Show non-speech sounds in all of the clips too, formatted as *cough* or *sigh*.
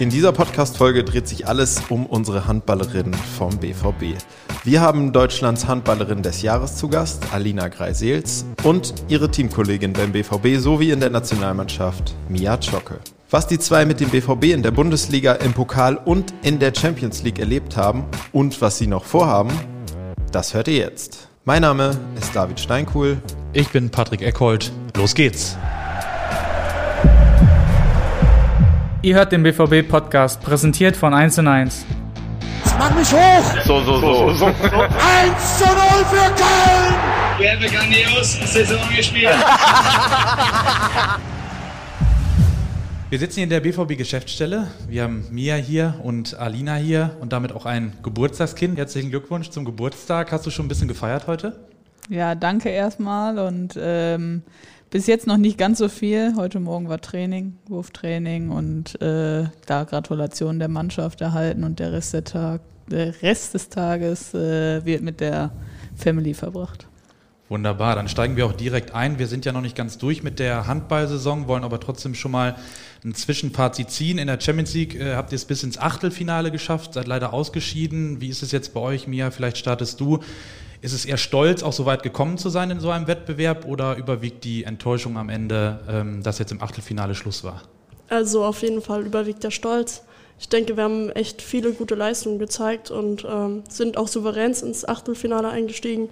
In dieser Podcast-Folge dreht sich alles um unsere Handballerinnen vom BVB. Wir haben Deutschlands Handballerin des Jahres zu Gast, Alina Greisels, und ihre Teamkollegin beim BVB sowie in der Nationalmannschaft, Mia Zschocke. Was die zwei mit dem BVB in der Bundesliga, im Pokal und in der Champions League erlebt haben und was sie noch vorhaben, das hört ihr jetzt. Mein Name ist David Steinkuhl. Ich bin Patrick Eckhold. Los geht's! Ihr hört den BVB-Podcast, präsentiert von 1 und 1. Mach mich hoch! So, so, so. so. 1 zu 0 für Köln! Wir haben grandios Saison gespielt. Wir sitzen hier in der BVB-Geschäftsstelle. Wir haben Mia hier und Alina hier und damit auch ein Geburtstagskind. Herzlichen Glückwunsch zum Geburtstag. Hast du schon ein bisschen gefeiert heute? Ja, danke erstmal und ähm, bis jetzt noch nicht ganz so viel. Heute Morgen war Training, Wurftraining und äh, da Gratulation der Mannschaft erhalten und der Rest, der Tag, der Rest des Tages äh, wird mit der Family verbracht. Wunderbar, dann steigen wir auch direkt ein. Wir sind ja noch nicht ganz durch mit der Handballsaison, wollen aber trotzdem schon mal ein Zwischenfazit ziehen. In der Champions League äh, habt ihr es bis ins Achtelfinale geschafft, seid leider ausgeschieden. Wie ist es jetzt bei euch, Mia? Vielleicht startest du. Ist es eher stolz, auch so weit gekommen zu sein in so einem Wettbewerb oder überwiegt die Enttäuschung am Ende, ähm, dass jetzt im Achtelfinale Schluss war? Also auf jeden Fall überwiegt der Stolz. Ich denke, wir haben echt viele gute Leistungen gezeigt und ähm, sind auch souverän ins Achtelfinale eingestiegen.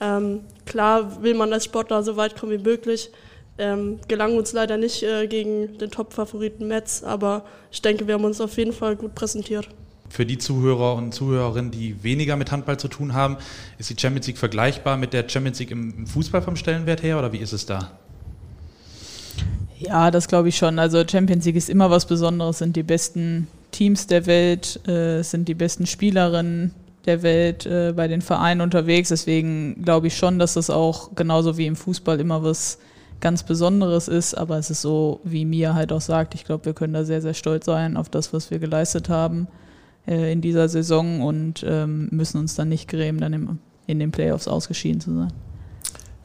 Ähm, klar will man als Sportler so weit kommen wie möglich. Ähm, gelang uns leider nicht äh, gegen den Top-Favoriten Metz, aber ich denke, wir haben uns auf jeden Fall gut präsentiert. Für die Zuhörer und Zuhörerinnen, die weniger mit Handball zu tun haben, ist die Champions League vergleichbar mit der Champions League im Fußball vom Stellenwert her oder wie ist es da? Ja, das glaube ich schon. Also Champions League ist immer was Besonderes, sind die besten Teams der Welt, äh, sind die besten Spielerinnen der Welt äh, bei den Vereinen unterwegs. Deswegen glaube ich schon, dass das auch genauso wie im Fußball immer was ganz Besonderes ist. Aber es ist so, wie Mia halt auch sagt, ich glaube, wir können da sehr, sehr stolz sein auf das, was wir geleistet haben äh, in dieser Saison und ähm, müssen uns dann nicht grämen, dann im, in den Playoffs ausgeschieden zu sein.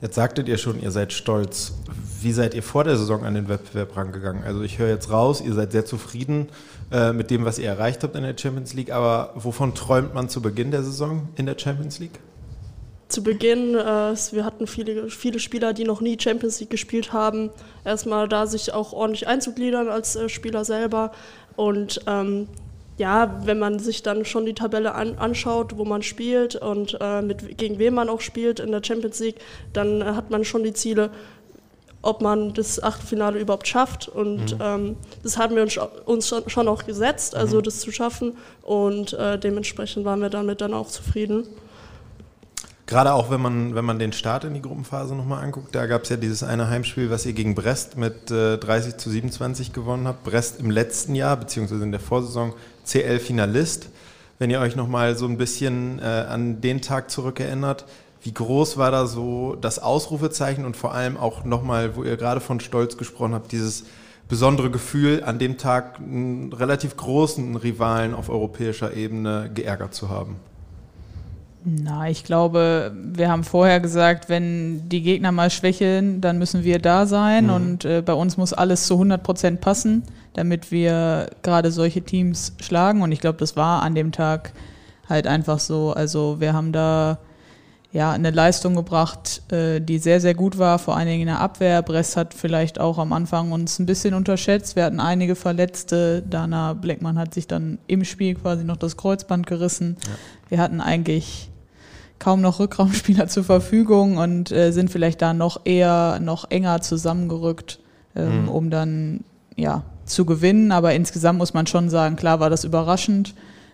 Jetzt sagtet ihr schon, ihr seid stolz. Wie seid ihr vor der Saison an den Wettbewerb rangegangen? Also ich höre jetzt raus, ihr seid sehr zufrieden äh, mit dem, was ihr erreicht habt in der Champions League, aber wovon träumt man zu Beginn der Saison in der Champions League? Zu Beginn, äh, wir hatten viele, viele Spieler, die noch nie Champions League gespielt haben. Erstmal da sich auch ordentlich einzugliedern als äh, Spieler selber und ähm, ja, wenn man sich dann schon die Tabelle an, anschaut, wo man spielt und äh, mit, gegen wen man auch spielt in der Champions League, dann äh, hat man schon die Ziele, ob man das Achtelfinale überhaupt schafft. Und mhm. ähm, das haben wir uns, uns, schon auch gesetzt, also mhm. das zu schaffen. Und äh, dementsprechend waren wir damit dann auch zufrieden. Gerade auch, wenn man, wenn man den Start in die Gruppenphase nochmal anguckt, da gab es ja dieses eine Heimspiel, was ihr gegen Brest mit äh, 30 zu 27 gewonnen habt. Brest im letzten Jahr, beziehungsweise in der Vorsaison CL-Finalist. Wenn ihr euch nochmal so ein bisschen äh, an den Tag zurückerinnert, wie groß war da so das Ausrufezeichen und vor allem auch nochmal, wo ihr gerade von Stolz gesprochen habt, dieses besondere Gefühl, an dem Tag einen relativ großen Rivalen auf europäischer Ebene geärgert zu haben? Na, ich glaube, wir haben vorher gesagt, wenn die Gegner mal schwächeln, dann müssen wir da sein mhm. und äh, bei uns muss alles zu 100 Prozent passen, damit wir gerade solche Teams schlagen und ich glaube, das war an dem Tag halt einfach so. Also wir haben da ja eine Leistung gebracht, äh, die sehr, sehr gut war, vor allen Dingen in der Abwehr. Brest hat vielleicht auch am Anfang uns ein bisschen unterschätzt. Wir hatten einige Verletzte. Dana Blackman hat sich dann im Spiel quasi noch das Kreuzband gerissen. Ja. Wir hatten eigentlich kaum noch Rückraumspieler zur Verfügung und äh, sind vielleicht da noch eher, noch enger zusammengerückt, ähm, mhm. um dann ja zu gewinnen. Aber insgesamt muss man schon sagen, klar war das überraschend.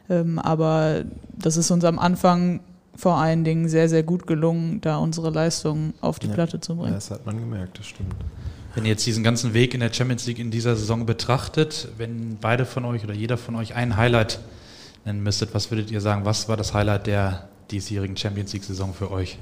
Ähm, aber das ist uns am Anfang vor allen Dingen sehr, sehr gut gelungen, da unsere Leistung auf die ja, Platte zu bringen. das hat man gemerkt, das stimmt. Wenn ihr jetzt diesen ganzen Weg in der Champions League in dieser Saison betrachtet, wenn beide von euch oder jeder von euch ein Highlight nennen müsstet, was würdet ihr sagen, was war das Highlight der diesjährigen Champions League-Saison für euch?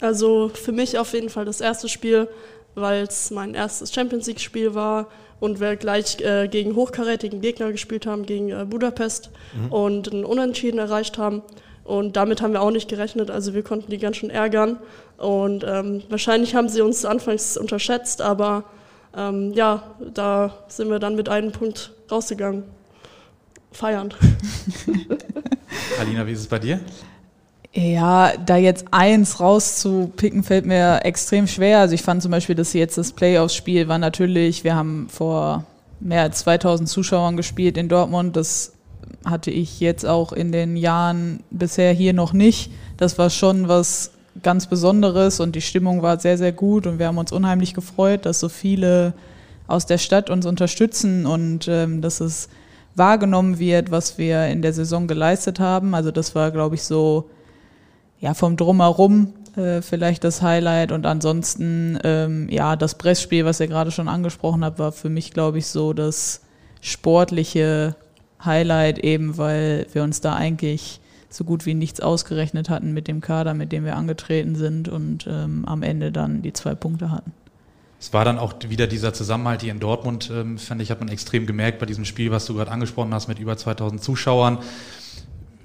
Also für mich auf jeden Fall das erste Spiel, weil es mein erstes Champions League-Spiel war und wir gleich äh, gegen hochkarätigen Gegner gespielt haben, gegen äh, Budapest mhm. und einen Unentschieden erreicht haben. Und damit haben wir auch nicht gerechnet, also wir konnten die ganz schön ärgern. Und ähm, wahrscheinlich haben sie uns anfangs unterschätzt, aber ähm, ja, da sind wir dann mit einem Punkt rausgegangen. Feiern. *laughs* Alina, wie ist es bei dir? Ja, da jetzt eins rauszupicken, fällt mir extrem schwer. Also ich fand zum Beispiel, dass jetzt das Playoffs-Spiel war natürlich, wir haben vor mehr als 2000 Zuschauern gespielt in Dortmund. Das hatte ich jetzt auch in den Jahren bisher hier noch nicht. Das war schon was ganz Besonderes und die Stimmung war sehr, sehr gut und wir haben uns unheimlich gefreut, dass so viele aus der Stadt uns unterstützen und ähm, dass es wahrgenommen wird, was wir in der Saison geleistet haben. Also das war, glaube ich, so ja vom Drumherum äh, vielleicht das Highlight und ansonsten ähm, ja das Pressspiel, was ihr gerade schon angesprochen habt, war für mich, glaube ich, so das sportliche Highlight eben, weil wir uns da eigentlich so gut wie nichts ausgerechnet hatten mit dem Kader, mit dem wir angetreten sind und ähm, am Ende dann die zwei Punkte hatten. Es war dann auch wieder dieser Zusammenhalt hier in Dortmund, ähm, fand ich, hat man extrem gemerkt bei diesem Spiel, was du gerade angesprochen hast, mit über 2000 Zuschauern.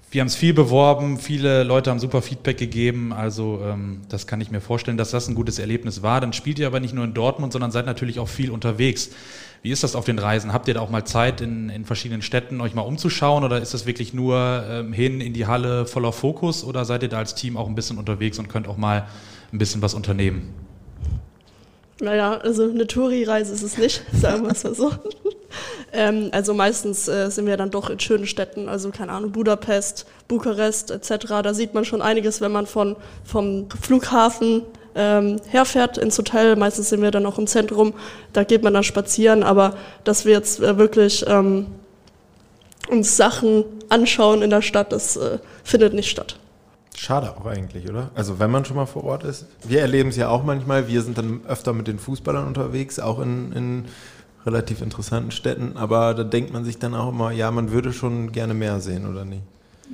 Wir haben es viel beworben, viele Leute haben super Feedback gegeben, also ähm, das kann ich mir vorstellen, dass das ein gutes Erlebnis war. Dann spielt ihr aber nicht nur in Dortmund, sondern seid natürlich auch viel unterwegs. Wie ist das auf den Reisen? Habt ihr da auch mal Zeit, in, in verschiedenen Städten euch mal umzuschauen oder ist das wirklich nur ähm, hin in die Halle voller Fokus oder seid ihr da als Team auch ein bisschen unterwegs und könnt auch mal ein bisschen was unternehmen? Naja, also eine Touri-Reise ist es nicht, *laughs* sagen wir es mal so. *laughs* ähm, also meistens äh, sind wir dann doch in schönen Städten, also keine Ahnung, Budapest, Bukarest etc. Da sieht man schon einiges, wenn man von, vom Flughafen ähm, herfährt ins Hotel. Meistens sind wir dann auch im Zentrum, da geht man dann spazieren, aber dass wir jetzt äh, wirklich ähm, uns Sachen anschauen in der Stadt, das äh, findet nicht statt. Schade auch eigentlich, oder? Also wenn man schon mal vor Ort ist. Wir erleben es ja auch manchmal. Wir sind dann öfter mit den Fußballern unterwegs, auch in, in relativ interessanten Städten. Aber da denkt man sich dann auch immer, ja, man würde schon gerne mehr sehen, oder nicht?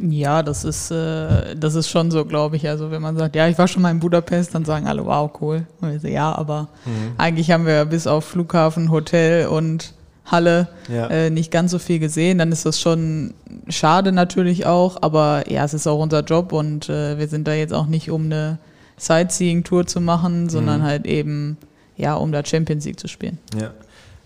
Ja, das ist, äh, das ist schon so, glaube ich. Also wenn man sagt, ja, ich war schon mal in Budapest, dann sagen alle, wow, cool. Und wir so, ja, aber mhm. eigentlich haben wir bis auf Flughafen, Hotel und Halle ja. äh, nicht ganz so viel gesehen. Dann ist das schon schade natürlich auch, aber ja, es ist auch unser Job und äh, wir sind da jetzt auch nicht, um eine Sightseeing-Tour zu machen, sondern mhm. halt eben, ja, um da Champions League zu spielen. Ja.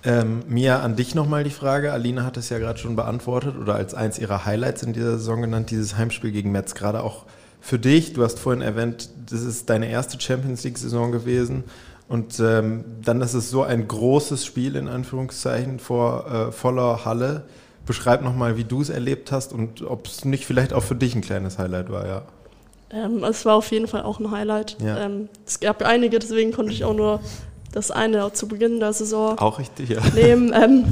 Ähm, Mia, an dich nochmal die Frage. Alina hat es ja gerade schon beantwortet oder als eins ihrer Highlights in dieser Saison genannt, dieses Heimspiel gegen Metz. Gerade auch für dich, du hast vorhin erwähnt, das ist deine erste Champions League-Saison gewesen. Und ähm, dann ist es so ein großes Spiel in Anführungszeichen vor äh, voller Halle. Beschreib nochmal, wie du es erlebt hast und ob es nicht vielleicht auch für dich ein kleines Highlight war, ja. Ähm, es war auf jeden Fall auch ein Highlight. Ja. Ähm, es gab einige, deswegen konnte ich auch nur das eine zu Beginn der Saison auch richtig, ja. nehmen. Ähm,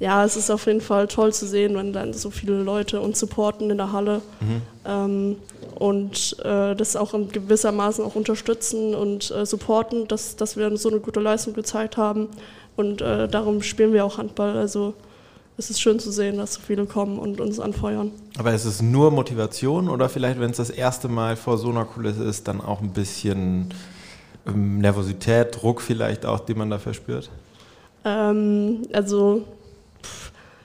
ja, es ist auf jeden Fall toll zu sehen, wenn dann so viele Leute uns supporten in der Halle mhm. ähm, und äh, das auch in gewissermaßen auch unterstützen und äh, supporten, dass, dass wir so eine gute Leistung gezeigt haben. Und äh, darum spielen wir auch Handball. Also es ist schön zu sehen, dass so viele kommen und uns anfeuern. Aber ist es nur Motivation oder vielleicht, wenn es das erste Mal vor so einer Kulisse ist, dann auch ein bisschen Nervosität, Druck vielleicht auch, den man da verspürt? Ähm, also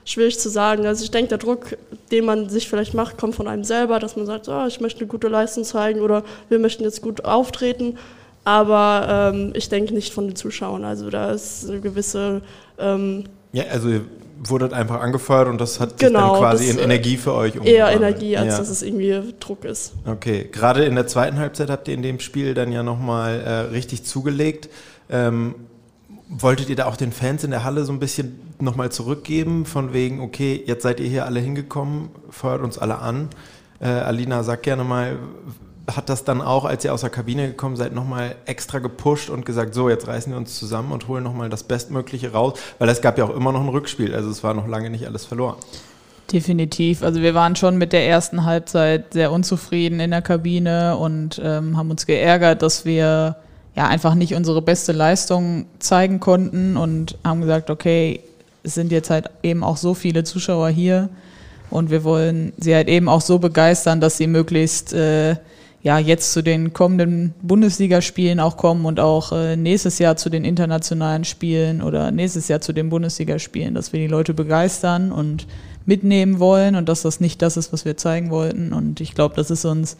schwierig zu sagen. Also ich denke, der Druck, den man sich vielleicht macht, kommt von einem selber, dass man sagt, oh, ich möchte eine gute Leistung zeigen oder wir möchten jetzt gut auftreten. Aber ähm, ich denke nicht von den Zuschauern. Also da ist eine gewisse... Ähm, ja, also wurdet einfach angefeuert und das hat genau, dann quasi in äh, Energie für euch umgewandelt. Eher Energie, als ja. dass es irgendwie Druck ist. Okay, gerade in der zweiten Halbzeit habt ihr in dem Spiel dann ja nochmal äh, richtig zugelegt. Ähm, Wolltet ihr da auch den Fans in der Halle so ein bisschen nochmal zurückgeben, von wegen, okay, jetzt seid ihr hier alle hingekommen, feuert uns alle an. Äh, Alina, sag gerne mal, hat das dann auch, als ihr aus der Kabine gekommen seid, nochmal extra gepusht und gesagt, so, jetzt reißen wir uns zusammen und holen nochmal das Bestmögliche raus? Weil es gab ja auch immer noch ein Rückspiel, also es war noch lange nicht alles verloren. Definitiv. Also wir waren schon mit der ersten Halbzeit sehr unzufrieden in der Kabine und ähm, haben uns geärgert, dass wir ja einfach nicht unsere beste Leistung zeigen konnten und haben gesagt, okay, es sind jetzt halt eben auch so viele Zuschauer hier und wir wollen sie halt eben auch so begeistern, dass sie möglichst äh, ja jetzt zu den kommenden Bundesligaspielen auch kommen und auch äh, nächstes Jahr zu den internationalen Spielen oder nächstes Jahr zu den Bundesligaspielen, dass wir die Leute begeistern und mitnehmen wollen und dass das nicht das ist, was wir zeigen wollten. Und ich glaube, das ist uns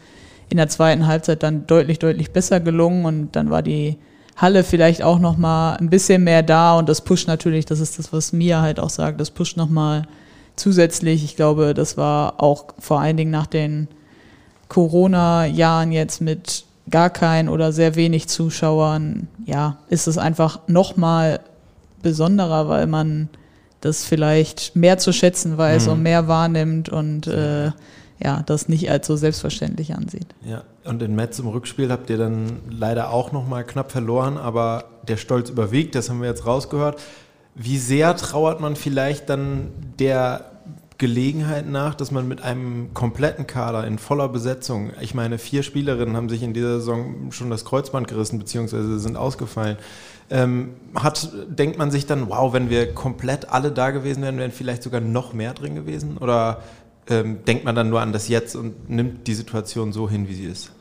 in der zweiten Halbzeit dann deutlich, deutlich besser gelungen und dann war die Halle vielleicht auch noch mal ein bisschen mehr da und das pusht natürlich, das ist das, was Mia halt auch sagt, das pusht noch mal zusätzlich. Ich glaube, das war auch vor allen Dingen nach den Corona-Jahren jetzt mit gar kein oder sehr wenig Zuschauern, ja, ist es einfach noch mal besonderer, weil man das vielleicht mehr zu schätzen weiß mhm. und mehr wahrnimmt und äh, ja, das nicht als so selbstverständlich ansieht. Ja, und in Metz im Rückspiel habt ihr dann leider auch nochmal knapp verloren, aber der Stolz überwiegt, das haben wir jetzt rausgehört. Wie sehr trauert man vielleicht dann der Gelegenheit nach, dass man mit einem kompletten Kader in voller Besetzung, ich meine, vier Spielerinnen haben sich in dieser Saison schon das Kreuzband gerissen, beziehungsweise sind ausgefallen. Ähm, hat, denkt man sich dann, wow, wenn wir komplett alle da gewesen wären, wären vielleicht sogar noch mehr drin gewesen? Oder ähm, denkt man dann nur an das Jetzt und nimmt die Situation so hin, wie sie ist?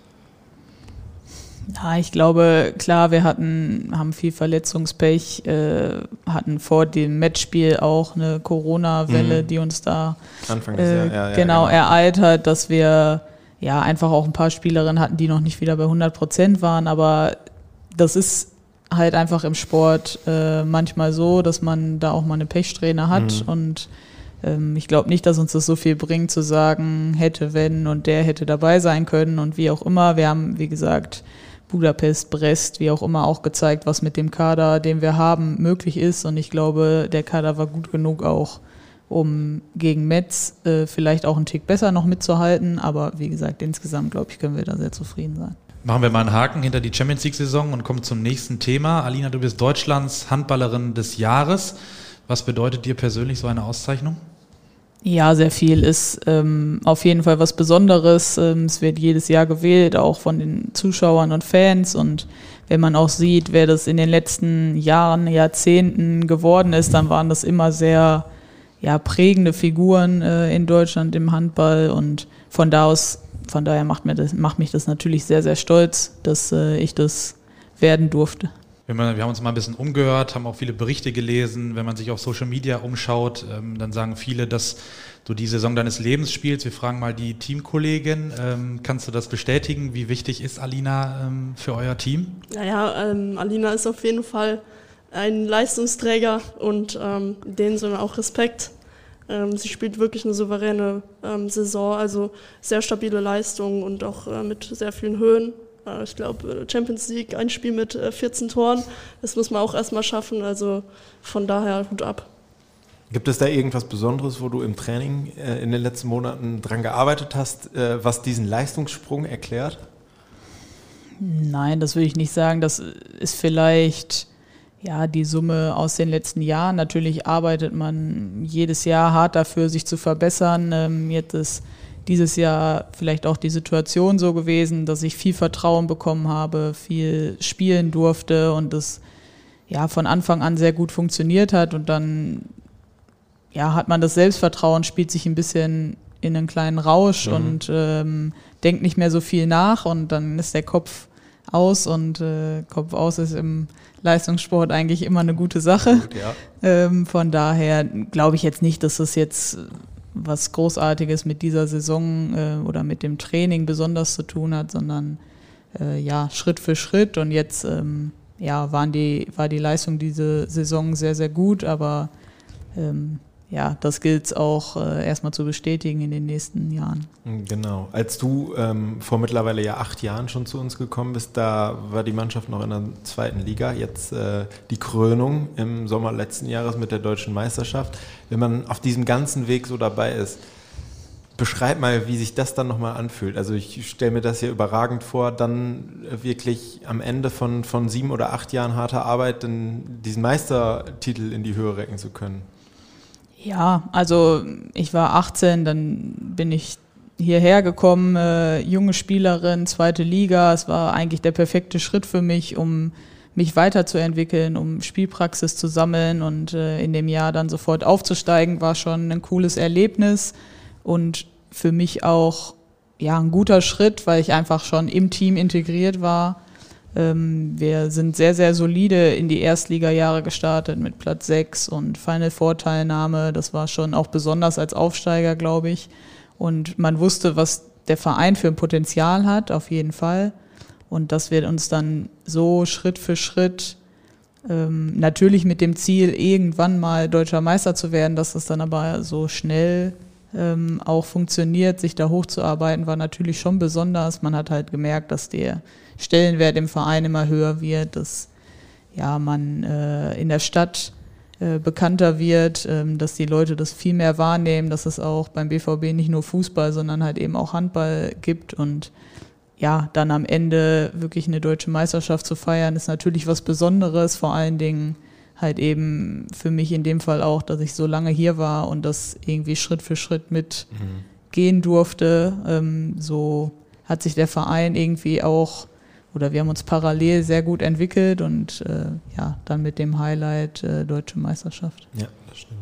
Ja, ich glaube, klar, wir hatten, haben viel Verletzungspech, äh, hatten vor dem Matchspiel auch eine Corona-Welle, mhm. die uns da Anfang des äh, ja, ja, genau, genau, ereilt hat, dass wir ja einfach auch ein paar Spielerinnen hatten, die noch nicht wieder bei 100 Prozent waren, aber das ist halt einfach im Sport äh, manchmal so, dass man da auch mal eine Pechsträhne hat mhm. und ähm, ich glaube nicht, dass uns das so viel bringt, zu sagen, hätte, wenn und der hätte dabei sein können und wie auch immer. Wir haben, wie gesagt, Budapest, Brest, wie auch immer, auch gezeigt, was mit dem Kader, den wir haben, möglich ist. Und ich glaube, der Kader war gut genug auch, um gegen Metz äh, vielleicht auch einen Tick besser noch mitzuhalten. Aber wie gesagt, insgesamt, glaube ich, können wir da sehr zufrieden sein. Machen wir mal einen Haken hinter die Champions League-Saison und kommen zum nächsten Thema. Alina, du bist Deutschlands Handballerin des Jahres. Was bedeutet dir persönlich so eine Auszeichnung? Ja, sehr viel ist ähm, auf jeden Fall was Besonderes. Ähm, es wird jedes Jahr gewählt, auch von den Zuschauern und Fans. Und wenn man auch sieht, wer das in den letzten Jahren, Jahrzehnten geworden ist, dann waren das immer sehr ja, prägende Figuren äh, in Deutschland im Handball. Und von da aus, von daher macht, mir das, macht mich das natürlich sehr, sehr stolz, dass äh, ich das werden durfte. Wir, wir haben uns mal ein bisschen umgehört, haben auch viele Berichte gelesen. Wenn man sich auf Social Media umschaut, ähm, dann sagen viele, dass du die Saison deines Lebens spielst. Wir fragen mal die Teamkollegin. Ähm, kannst du das bestätigen? Wie wichtig ist Alina ähm, für euer Team? Naja, ähm, Alina ist auf jeden Fall ein Leistungsträger und ähm, denen sind auch Respekt. Ähm, sie spielt wirklich eine souveräne ähm, Saison, also sehr stabile Leistungen und auch äh, mit sehr vielen Höhen ich glaube, Champions League, ein Spiel mit 14 äh, Toren, das muss man auch erstmal schaffen. Also von daher Hut ab. Gibt es da irgendwas Besonderes, wo du im Training äh, in den letzten Monaten dran gearbeitet hast, was diesen Leistungssprung erklärt? Nein, das würde ich nicht sagen. Das ist vielleicht ja die Summe aus den letzten Jahren. Natürlich arbeitet man jedes Jahr hart dafür, sich zu verbessern. Ähm, jetzt ist dieses Jahr vielleicht auch die Situation so gewesen, dass ich viel Vertrauen bekommen habe, viel spielen durfte und das ja von Anfang an sehr gut funktioniert hat und dann ja hat man das Selbstvertrauen, spielt sich ein bisschen in einen kleinen Rausch mhm. und ähm, denkt nicht mehr so viel nach und dann ist der Kopf aus und äh, Kopf aus ist im Leistungssport eigentlich immer eine gute Sache. Gut, ja. ähm, von daher glaube ich jetzt nicht, dass das jetzt was Großartiges mit dieser Saison äh, oder mit dem Training besonders zu tun hat, sondern äh, ja, Schritt für Schritt. Und jetzt ähm, ja, waren die, war die Leistung diese Saison sehr, sehr gut, aber ähm, ja, das gilt es auch äh, erstmal zu bestätigen in den nächsten Jahren. Genau. Als du ähm, vor mittlerweile ja acht Jahren schon zu uns gekommen bist, da war die Mannschaft noch in der zweiten Liga. Jetzt äh, die Krönung im Sommer letzten Jahres mit der deutschen Meisterschaft. Wenn man auf diesem ganzen Weg so dabei ist, beschreib mal, wie sich das dann nochmal anfühlt. Also ich stelle mir das hier überragend vor, dann wirklich am Ende von, von sieben oder acht Jahren harter Arbeit diesen Meistertitel in die Höhe recken zu können. Ja, also ich war 18, dann bin ich hierher gekommen, äh, junge Spielerin, zweite Liga. Es war eigentlich der perfekte Schritt für mich, um mich weiterzuentwickeln, um Spielpraxis zu sammeln und äh, in dem Jahr dann sofort aufzusteigen, war schon ein cooles Erlebnis und für mich auch ja ein guter Schritt, weil ich einfach schon im Team integriert war wir sind sehr, sehr solide in die Erstliga-Jahre gestartet mit Platz 6 und Final Vorteilnahme. Das war schon auch besonders als Aufsteiger, glaube ich. Und man wusste, was der Verein für ein Potenzial hat, auf jeden Fall. Und das wird uns dann so Schritt für Schritt ähm, natürlich mit dem Ziel, irgendwann mal deutscher Meister zu werden, dass das dann aber so schnell ähm, auch funktioniert, sich da hochzuarbeiten, war natürlich schon besonders. Man hat halt gemerkt, dass der Stellenwert im Verein immer höher wird, dass ja, man äh, in der Stadt äh, bekannter wird, ähm, dass die Leute das viel mehr wahrnehmen, dass es auch beim BVB nicht nur Fußball, sondern halt eben auch Handball gibt und ja, dann am Ende wirklich eine deutsche Meisterschaft zu feiern, ist natürlich was Besonderes, vor allen Dingen halt eben für mich in dem Fall auch, dass ich so lange hier war und das irgendwie Schritt für Schritt mit mhm. durfte. Ähm, so hat sich der Verein irgendwie auch oder wir haben uns parallel sehr gut entwickelt und äh, ja, dann mit dem Highlight äh, Deutsche Meisterschaft. Ja, das stimmt.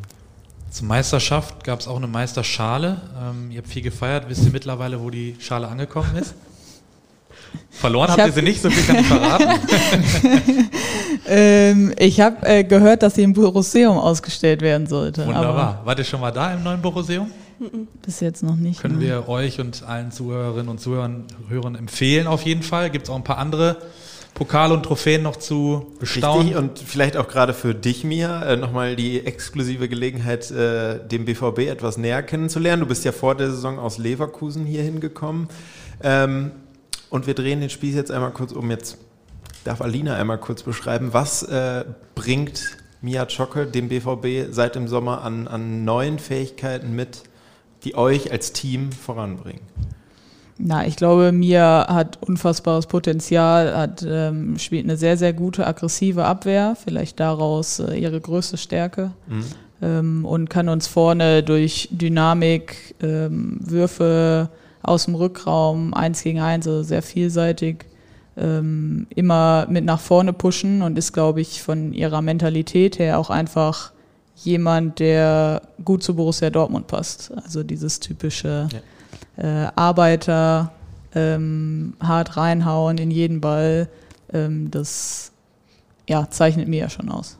Zur Meisterschaft gab es auch eine Meisterschale. Ähm, ihr habt viel gefeiert. Wisst ihr mittlerweile, wo die Schale angekommen ist? *laughs* Verloren habt ihr sie nicht, so viel kann ich verraten. *laughs* *laughs* ähm, ich habe äh, gehört, dass sie im Boruseum ausgestellt werden sollte. Wunderbar. Wart ihr schon mal da im neuen Boruseum? Bis jetzt noch nicht. Können ne? wir euch und allen Zuhörerinnen und Zuhörern Hörern empfehlen auf jeden Fall. Gibt es auch ein paar andere Pokale und Trophäen noch zu bestaunen. Richtig, und vielleicht auch gerade für dich, Mia, äh, nochmal die exklusive Gelegenheit, äh, dem BVB etwas näher kennenzulernen. Du bist ja vor der Saison aus Leverkusen hier hingekommen. Ähm, und wir drehen den Spieß jetzt einmal kurz um. Jetzt darf Alina einmal kurz beschreiben, was äh, bringt Mia Zschocke dem BVB seit dem Sommer an, an neuen Fähigkeiten mit, die euch als Team voranbringen? Na, ich glaube, Mia hat unfassbares Potenzial, hat, ähm, spielt eine sehr, sehr gute aggressive Abwehr, vielleicht daraus äh, ihre größte Stärke. Mhm. Ähm, und kann uns vorne durch Dynamik, ähm, Würfe aus dem Rückraum, eins gegen eins, also sehr vielseitig, ähm, immer mit nach vorne pushen und ist, glaube ich, von ihrer Mentalität her auch einfach jemand, der gut zu Borussia Dortmund passt. Also dieses typische ja. äh, Arbeiter, ähm, hart reinhauen in jeden Ball, ähm, das ja, zeichnet mir ja schon aus.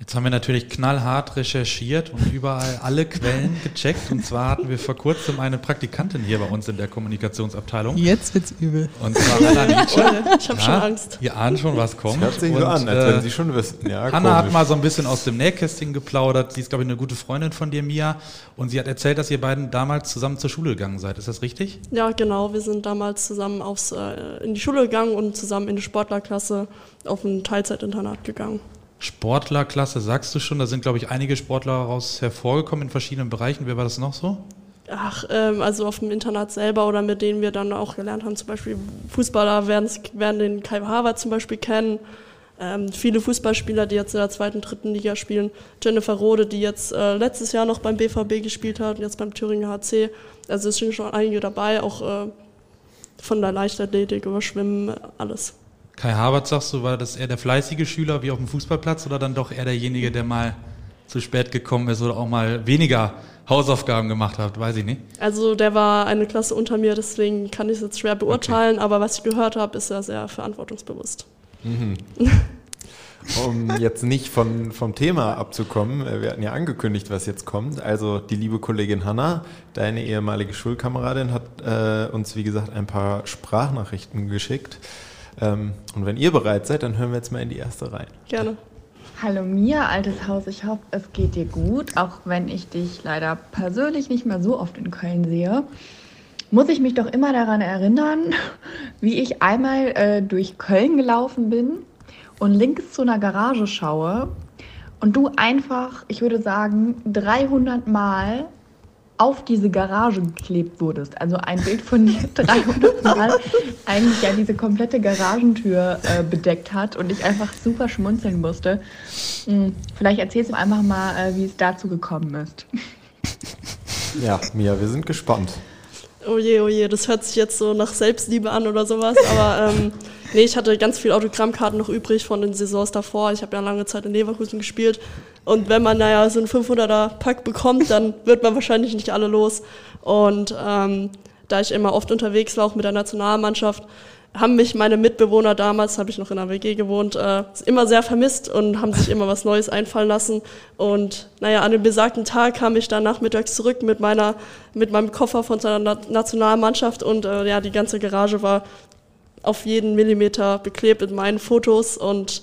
Jetzt haben wir natürlich knallhart recherchiert und überall alle Quellen gecheckt. Und zwar hatten wir vor kurzem eine Praktikantin hier bei uns in der Kommunikationsabteilung. Jetzt wird's übel. Und zwar Anna Nietzsche. *laughs* Ich habe ja, schon Angst. Ihr ahnt schon, was kommt. Das hört sich so an, als wenn äh, Sie schon wissen. Ja, Anna hat mal so ein bisschen aus dem Nähkästchen geplaudert. Sie ist, glaube ich, eine gute Freundin von dir, Mia. Und sie hat erzählt, dass ihr beiden damals zusammen zur Schule gegangen seid. Ist das richtig? Ja, genau. Wir sind damals zusammen aufs, äh, in die Schule gegangen und zusammen in die Sportlerklasse auf ein Teilzeitinternat gegangen. Sportlerklasse, sagst du schon, da sind, glaube ich, einige Sportler daraus hervorgekommen in verschiedenen Bereichen. Wer war das noch so? Ach, ähm, also auf dem Internat selber oder mit denen wir dann auch gelernt haben, zum Beispiel Fußballer werden, werden den Kai Harvard zum Beispiel kennen. Ähm, viele Fußballspieler, die jetzt in der zweiten, dritten Liga spielen. Jennifer Rode, die jetzt äh, letztes Jahr noch beim BVB gespielt hat und jetzt beim Thüringer HC. Also es sind schon einige dabei, auch äh, von der Leichtathletik über Schwimmen, alles. Kai Habert, sagst du, war das eher der fleißige Schüler wie auf dem Fußballplatz oder dann doch eher derjenige, der mal zu spät gekommen ist oder auch mal weniger Hausaufgaben gemacht hat? Weiß ich nicht. Also der war eine Klasse unter mir, deswegen kann ich es jetzt schwer beurteilen, okay. aber was ich gehört habe, ist er sehr verantwortungsbewusst. Mhm. *laughs* um jetzt nicht von, vom Thema abzukommen, äh, wir hatten ja angekündigt, was jetzt kommt. Also die liebe Kollegin Hanna, deine ehemalige Schulkameradin, hat äh, uns, wie gesagt, ein paar Sprachnachrichten geschickt. Ähm, und wenn ihr bereit seid, dann hören wir jetzt mal in die erste rein. Gerne. Hallo Mia, altes Haus, ich hoffe, es geht dir gut, auch wenn ich dich leider persönlich nicht mehr so oft in Köln sehe. Muss ich mich doch immer daran erinnern, *laughs* wie ich einmal äh, durch Köln gelaufen bin und links zu einer Garage schaue und du einfach, ich würde sagen, 300 Mal auf diese Garage geklebt wurdest. Also ein Bild von dir *laughs* 300 Mal eigentlich ja diese komplette Garagentür äh, bedeckt hat und ich einfach super schmunzeln musste. Hm, vielleicht erzählst du einfach mal, äh, wie es dazu gekommen ist. Ja, Mia, wir sind gespannt. Oh je, oh je, das hört sich jetzt so nach Selbstliebe an oder sowas, aber *laughs* ähm, nee, ich hatte ganz viele Autogrammkarten noch übrig von den Saisons davor. Ich habe ja lange Zeit in Leverkusen gespielt und wenn man, naja, so einen 500er Pack bekommt, dann *laughs* wird man wahrscheinlich nicht alle los. Und ähm, da ich immer oft unterwegs war, auch mit der Nationalmannschaft, haben mich meine Mitbewohner damals, habe ich noch in der WG gewohnt, äh, immer sehr vermisst und haben sich immer was Neues einfallen lassen. Und naja, an dem besagten Tag kam ich dann nachmittags zurück mit meiner, mit meinem Koffer von seiner Nationalmannschaft und äh, ja, die ganze Garage war auf jeden Millimeter beklebt in meinen Fotos und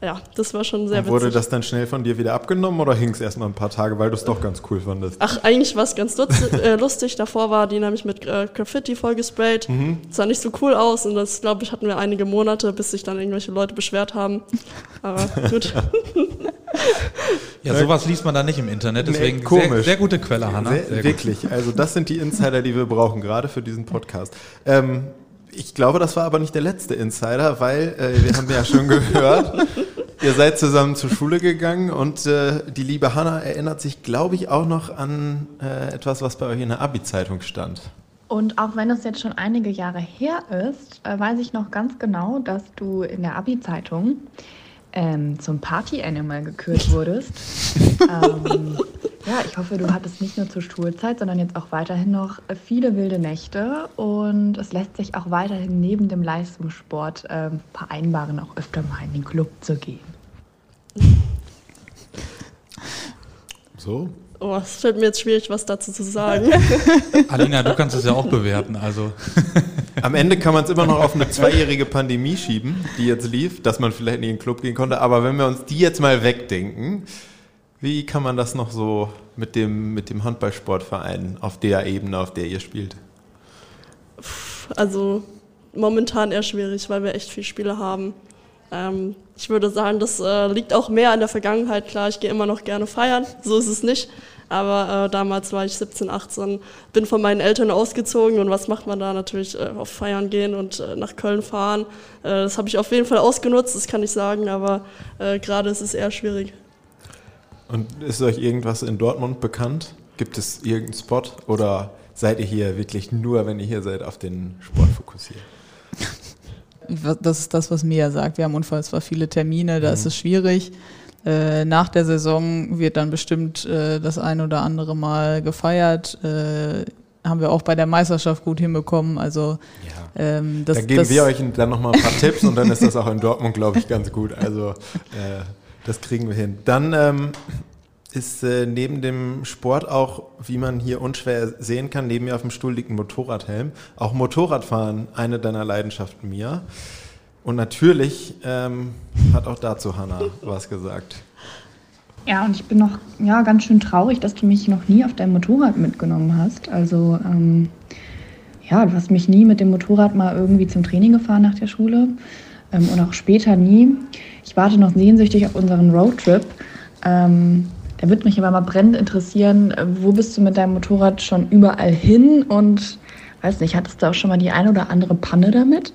ja, das war schon sehr Und wurde witzig. das dann schnell von dir wieder abgenommen oder hing es erstmal ein paar Tage, weil du es doch ganz cool fandest? Ach, eigentlich war es ganz *laughs* äh, lustig. Davor war die nämlich mit äh, Graffiti vollgesprayt. Mhm. Sah nicht so cool aus und das, glaube ich, hatten wir einige Monate, bis sich dann irgendwelche Leute beschwert haben. Aber *laughs* gut. *laughs* Ja, sowas liest man da nicht im Internet, Nee, deswegen komisch. sehr, sehr gute Quelle, Hanna. Sehr, gut. wirklich, also das sind die Insider, die wir brauchen, gerade für diesen Podcast. Ähm, ich glaube, das war aber nicht der letzte Insider, weil äh, wir haben ja schon gehört, ihr seid zusammen zur Schule gegangen und äh, die liebe Hanna erinnert sich, glaube ich, auch noch an äh, etwas, was bei euch in der Abi-Zeitung stand. Und auch wenn es jetzt schon einige Jahre her ist, äh, weiß ich noch ganz genau, dass du in der Abi-Zeitung ähm, zum Party-Animal gekürt wurdest. *laughs* ähm, ja, ich hoffe, du hattest nicht nur zur Schulzeit, sondern jetzt auch weiterhin noch äh, viele wilde Nächte. Und es lässt sich auch weiterhin neben dem Leistungssport ähm, vereinbaren, auch öfter mal in den Club zu gehen. So? Oh, es fällt mir jetzt schwierig, was dazu zu sagen. *laughs* Alina, du kannst es ja auch bewerten. Also *laughs* Am Ende kann man es immer noch auf eine zweijährige Pandemie schieben, die jetzt lief, dass man vielleicht nicht in den Club gehen konnte. Aber wenn wir uns die jetzt mal wegdenken, wie kann man das noch so mit dem, mit dem Handballsportverein auf der Ebene, auf der ihr spielt? Also momentan eher schwierig, weil wir echt viele Spiele haben. Ähm, ich würde sagen, das äh, liegt auch mehr an der Vergangenheit. Klar, ich gehe immer noch gerne feiern, so ist es nicht. Aber äh, damals war ich 17, 18, bin von meinen Eltern ausgezogen und was macht man da? Natürlich äh, auf Feiern gehen und äh, nach Köln fahren. Äh, das habe ich auf jeden Fall ausgenutzt, das kann ich sagen, aber äh, gerade ist es eher schwierig. Und ist euch irgendwas in Dortmund bekannt? Gibt es irgendeinen Spot oder seid ihr hier wirklich nur, wenn ihr hier seid, auf den Sport fokussiert? Das ist das, was Mia sagt. Wir haben unfassbar viele Termine, da ist Mhm. es schwierig. Äh, nach der Saison wird dann bestimmt äh, das ein oder andere Mal gefeiert. Äh, haben wir auch bei der Meisterschaft gut hinbekommen. Also ähm, das, da geben das, wir euch dann nochmal ein paar Tipps und dann ist das auch in Dortmund, glaube ich, ganz gut. Also das kriegen wir hin. Dann ähm, ist äh, neben dem Sport auch, wie man hier unschwer sehen kann, neben mir auf dem Stuhl liegt ein Motorradhelm. Auch Motorradfahren eine deiner Leidenschaften, Mia. Und natürlich ähm, hat auch dazu Hanna *laughs* was gesagt. Ja, und ich bin noch ja, ganz schön traurig, dass du mich noch nie auf deinem Motorrad mitgenommen hast. Also, ähm, ja, du hast mich nie mit dem Motorrad mal irgendwie zum Training gefahren nach der Schule ähm, und auch später nie. Ich warte noch sehnsüchtig auf unseren Roadtrip. Ähm, da würde mich aber mal brennend interessieren, äh, wo bist du mit deinem Motorrad schon überall hin und weiß nicht, hattest du auch schon mal die eine oder andere Panne damit?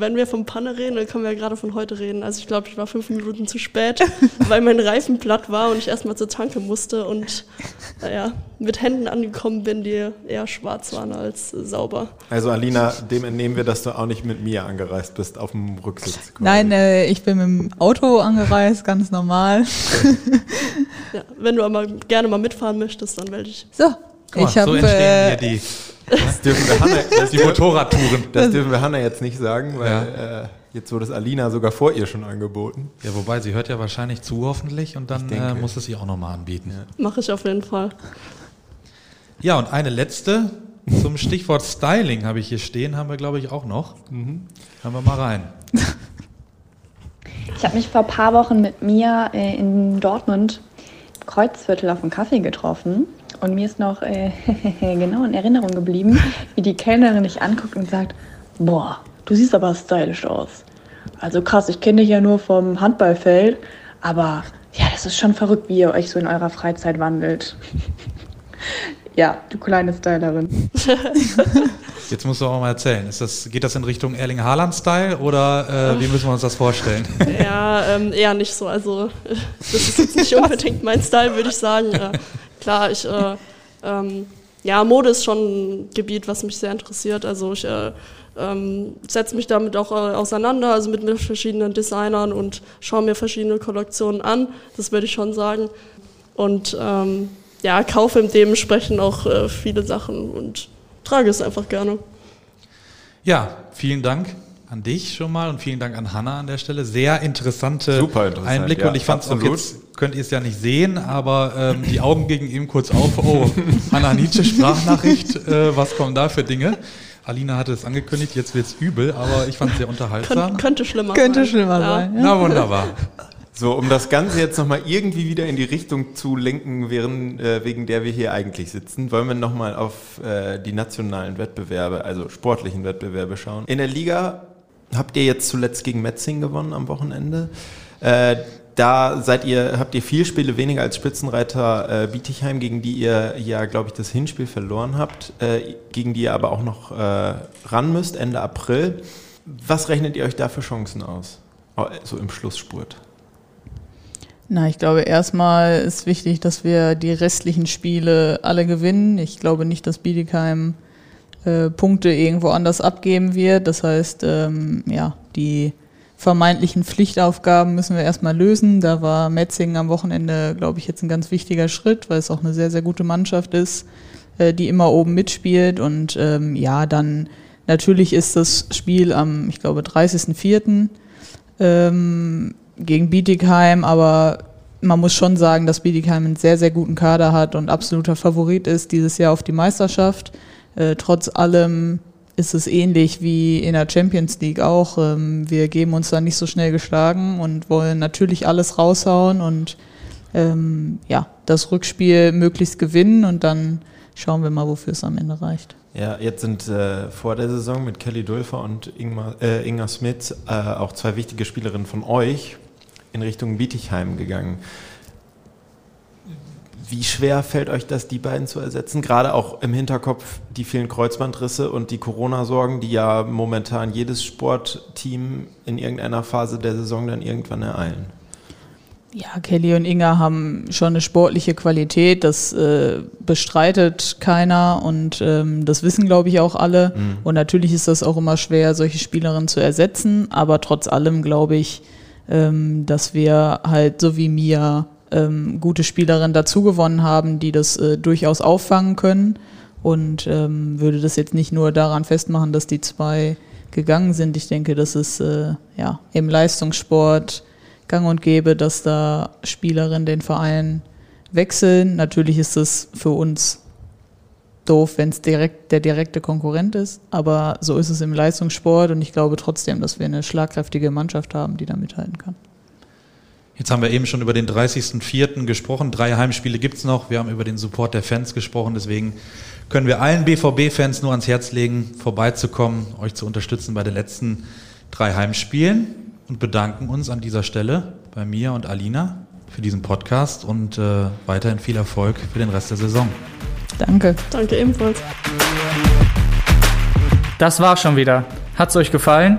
Wenn wir von Panne reden, dann können wir ja gerade von heute reden. Also ich glaube, ich war fünf Minuten zu spät, *laughs* weil mein Reifen platt war und ich erstmal zur Tanke musste und naja, mit Händen angekommen bin, die eher schwarz waren als sauber. Also Alina, dem entnehmen wir, dass du auch nicht mit Mia angereist bist auf dem Rücksitz. quasi. Nein, äh, ich bin mit dem Auto angereist, ganz normal. Ja, wenn du aber gerne mal mitfahren möchtest, dann melde ich. So, guck mal, ich habe so entstehen äh, hier die, Das dürfen wir Hanna, das die Motorradtouren. Das dürfen wir Hanna jetzt nicht sagen, weil äh, jetzt wurde es Alina sogar vor ihr schon angeboten. Ja, wobei sie hört ja wahrscheinlich zu hoffentlich und dann denke. äh, muss es sie auch nochmal anbieten. Mache ich auf jeden Fall. Ja, und eine letzte zum Stichwort Styling habe ich hier stehen, haben wir glaube ich auch noch. Hören wir mal rein. Ich habe mich vor ein paar Wochen mit mir äh, in Dortmund im Kreuzviertel auf einen Kaffee getroffen. Und mir ist noch äh, *laughs* genau in Erinnerung geblieben, wie die Kellnerin dich anguckt und sagt, boah, du siehst aber stylisch aus. Also krass, ich kenne dich ja nur vom Handballfeld, aber ja, das ist schon verrückt, wie ihr euch so in eurer Freizeit wandelt. *laughs* ja, du kleine Stylerin. *laughs* Jetzt musst du auch mal erzählen. Ist das, geht das in Richtung Erling Haaland-Style oder äh, wie müssen wir uns das vorstellen? Ja, ähm, eher nicht so. Also das ist jetzt nicht unbedingt mein Style, würde ich sagen. Klar, ich äh, ähm, ja, Mode ist schon ein Gebiet, was mich sehr interessiert. Also ich äh, ähm, setze mich damit auch äh, auseinander, also mit, mit verschiedenen Designern und schaue mir verschiedene Kollektionen an. Das würde ich schon sagen. Und ähm, ja, kaufe dementsprechend auch äh, viele Sachen und trage es einfach gerne. Ja, vielen Dank an dich schon mal und vielen Dank an Hanna an der Stelle. Sehr interessante Super interessant, Einblicke ja, und ich fand es auch jetzt, könnt ihr es ja nicht sehen, aber ähm, die Augen gingen eben kurz auf. Oh, *laughs* Hanna Nietzsche Sprachnachricht, äh, was kommen da für Dinge? Alina hatte es angekündigt, jetzt wird es übel, aber ich fand es sehr unterhaltsam. Könnt, könnte schlimmer Könnte sein. schlimmer Ja. sein. Ja. Na wunderbar. So, um das Ganze jetzt nochmal irgendwie wieder in die Richtung zu lenken, während, äh, wegen der wir hier eigentlich sitzen, wollen wir nochmal auf äh, die nationalen Wettbewerbe, also sportlichen Wettbewerbe schauen. In der Liga habt ihr jetzt zuletzt gegen Metzing gewonnen am Wochenende. Äh, da seid ihr, habt ihr vier Spiele weniger als Spitzenreiter äh, Bietigheim, gegen die ihr ja, glaube ich, das Hinspiel verloren habt, äh, gegen die ihr aber auch noch äh, ran müsst, Ende April. Was rechnet ihr euch da für Chancen aus? So im Schlussspurt. Na, ich glaube, erstmal ist wichtig, dass wir die restlichen Spiele alle gewinnen. Ich glaube nicht, dass Bietigheim äh, Punkte irgendwo anders abgeben wird. Das heißt, ähm, ja, die vermeintlichen Pflichtaufgaben müssen wir erstmal lösen. Da war Metzingen am Wochenende, glaube ich, jetzt ein ganz wichtiger Schritt, weil es auch eine sehr, sehr gute Mannschaft ist, äh, die immer oben mitspielt. Und ähm, ja, dann natürlich ist das Spiel am, ich glaube, 30.04. Ähm, gegen Bietigheim, aber man muss schon sagen, dass Bietigheim einen sehr, sehr guten Kader hat und absoluter Favorit ist dieses Jahr auf die Meisterschaft. Äh, trotz allem ist es ähnlich wie in der Champions League auch. Ähm, wir geben uns da nicht so schnell geschlagen und wollen natürlich alles raushauen und ähm, ja, das Rückspiel möglichst gewinnen und dann schauen wir mal, wofür es am Ende reicht. Ja, jetzt sind äh, vor der Saison mit Kelly Dulfer und Ingmar, äh, Inga Smith äh, auch zwei wichtige Spielerinnen von euch in Richtung Bietigheim gegangen. Wie schwer fällt euch das, die beiden zu ersetzen? Gerade auch im Hinterkopf die vielen Kreuzbandrisse und die Corona-Sorgen, die ja momentan jedes Sportteam in irgendeiner Phase der Saison dann irgendwann ereilen. Ja, Kelly und Inga haben schon eine sportliche Qualität, das äh, bestreitet keiner und ähm, das wissen, glaube ich, auch alle. Und natürlich ist das auch immer schwer, solche Spielerinnen zu ersetzen, aber trotz allem glaube ich, ähm, dass wir halt so wie Mia ähm, gute Spielerinnen dazugewonnen haben, die das äh, durchaus auffangen können und ähm, würde das jetzt nicht nur daran festmachen, dass die zwei gegangen sind. Ich denke, das ist äh, ja im Leistungssport gang und gäbe, dass da Spielerinnen den Verein wechseln. Natürlich ist es für uns doof, wenn es direkt der direkte Konkurrent ist, aber so ist es im Leistungssport und ich glaube trotzdem, dass wir eine schlagkräftige Mannschaft haben, die da mithalten kann. Jetzt haben wir eben schon über den 30.04. gesprochen. Drei Heimspiele gibt's noch. Wir haben über den Support der Fans gesprochen. Deswegen können wir allen BVB-Fans nur ans Herz legen, vorbeizukommen, euch zu unterstützen bei den letzten drei Heimspielen und bedanken uns an dieser Stelle bei mir und Alina für diesen Podcast und äh, weiterhin viel Erfolg für den Rest der Saison. Danke. Danke ebenfalls. Das war's schon wieder. Hat's euch gefallen?